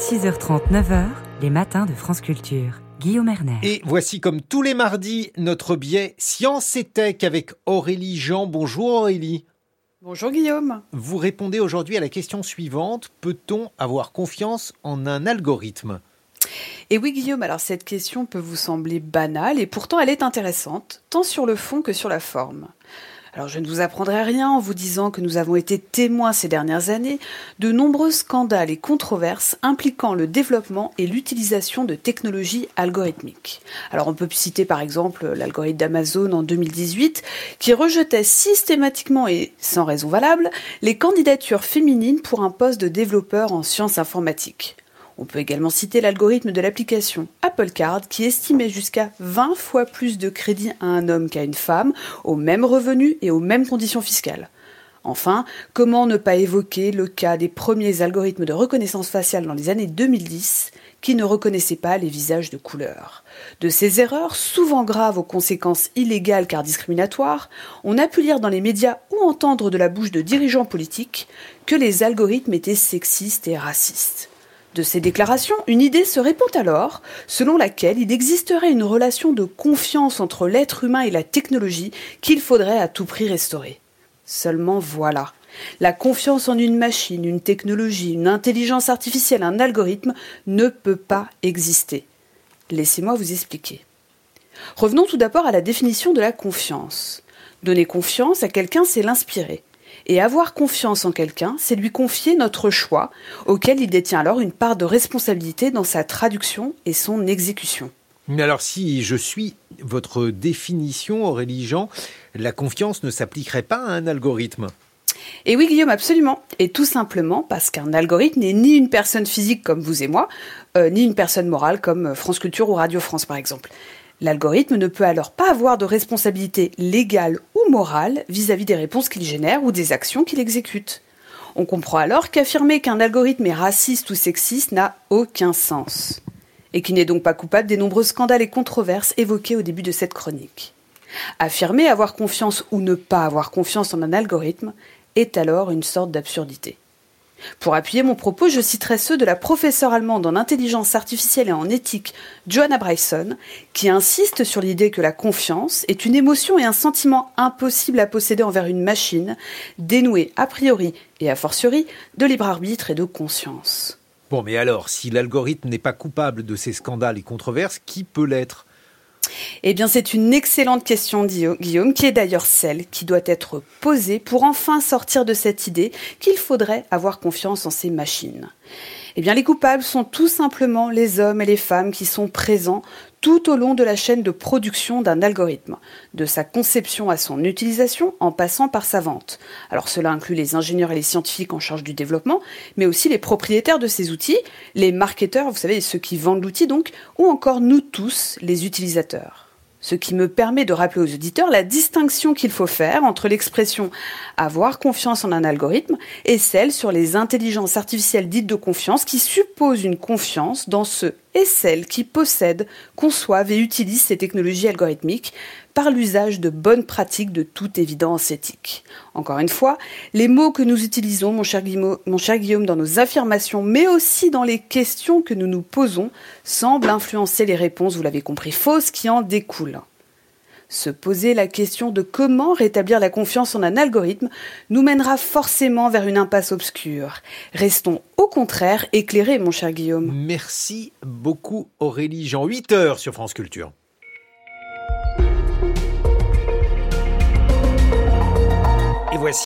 6h30, 9h, les matins de France Culture. Guillaume Erner. Et voici comme tous les mardis notre biais Science et Tech avec Aurélie Jean. Bonjour Aurélie. Bonjour Guillaume. Vous répondez aujourd'hui à la question suivante. Peut-on avoir confiance en un algorithme? Et oui Guillaume, alors cette question peut vous sembler banale et pourtant elle est intéressante, tant sur le fond que sur la forme. Alors je ne vous apprendrai rien en vous disant que nous avons été témoins ces dernières années de nombreux scandales et controverses impliquant le développement et l'utilisation de technologies algorithmiques. Alors on peut citer par exemple l'algorithme d'Amazon en 2018 qui rejetait systématiquement et sans raison valable les candidatures féminines pour un poste de développeur en sciences informatiques. On peut également citer l'algorithme de l'application Apple Card qui estimait jusqu'à 20 fois plus de crédit à un homme qu'à une femme, aux mêmes revenus et aux mêmes conditions fiscales. Enfin, comment ne pas évoquer le cas des premiers algorithmes de reconnaissance faciale dans les années 2010 qui ne reconnaissaient pas les visages de couleur? De ces erreurs, souvent graves aux conséquences illégales car discriminatoires, on a pu lire dans les médias ou entendre de la bouche de dirigeants politiques que les algorithmes étaient sexistes et racistes. De ces déclarations, une idée se répand alors, selon laquelle il existerait une relation de confiance entre l'être humain et la technologie qu'il faudrait à tout prix restaurer. Seulement voilà. La confiance en une machine, une technologie, une intelligence artificielle, un algorithme ne peut pas exister. Laissez-moi vous expliquer. Revenons tout d'abord à la définition de la confiance. Donner confiance à quelqu'un, c'est l'inspirer. Et avoir confiance en quelqu'un, c'est lui confier notre choix, auquel il détient alors une part de responsabilité dans sa traduction et son exécution. Mais alors si je suis votre définition, Aurélie Jean, la confiance ne s'appliquerait pas à un algorithme? Et oui, Guillaume, absolument. Et tout simplement parce qu'un algorithme n'est ni une personne physique comme vous et moi, euh, ni une personne morale comme France Culture ou Radio France, par exemple. L'algorithme ne peut alors pas avoir de responsabilité légale ou morale vis-à-vis des réponses qu'il génère ou des actions qu'il exécute. On comprend alors qu'affirmer qu'un algorithme est raciste ou sexiste n'a aucun sens, et qu'il n'est donc pas coupable des nombreux scandales et controverses évoqués au début de cette chronique. Affirmer avoir confiance ou ne pas avoir confiance en un algorithme est alors une sorte d'absurdité. Pour appuyer mon propos, je citerai ceux de la professeure allemande en intelligence artificielle et en éthique, Joanna Bryson, qui insiste sur l'idée que la confiance est une émotion et un sentiment impossible à posséder envers une machine, dénouée a priori et a fortiori de libre arbitre et de conscience. Bon, mais alors, si l'algorithme n'est pas coupable de ces scandales et controverses, qui peut l'être? Eh bien, c'est une excellente question, Guillaume, qui est d'ailleurs celle qui doit être posée pour enfin sortir de cette idée qu'il faudrait avoir confiance en ces machines. Eh bien, les coupables sont tout simplement les hommes et les femmes qui sont présents tout au long de la chaîne de production d'un algorithme, de sa conception à son utilisation en passant par sa vente. Alors cela inclut les ingénieurs et les scientifiques en charge du développement, mais aussi les propriétaires de ces outils, les marketeurs, vous savez, ceux qui vendent l'outil donc, ou encore nous tous, les utilisateurs. Ce qui me permet de rappeler aux auditeurs la distinction qu'il faut faire entre l'expression avoir confiance en un algorithme et celle sur les intelligences artificielles dites de confiance qui supposent une confiance dans ceux et celles qui possèdent, conçoivent et utilisent ces technologies algorithmiques par l'usage de bonnes pratiques de toute évidence éthique. Encore une fois, les mots que nous utilisons, mon cher, Guillaume, mon cher Guillaume, dans nos affirmations, mais aussi dans les questions que nous nous posons, semblent influencer les réponses, vous l'avez compris, fausses qui en découlent. Se poser la question de comment rétablir la confiance en un algorithme nous mènera forcément vers une impasse obscure. Restons au contraire éclairés, mon cher Guillaume. Merci beaucoup Aurélie Jean. 8 heures sur France Culture.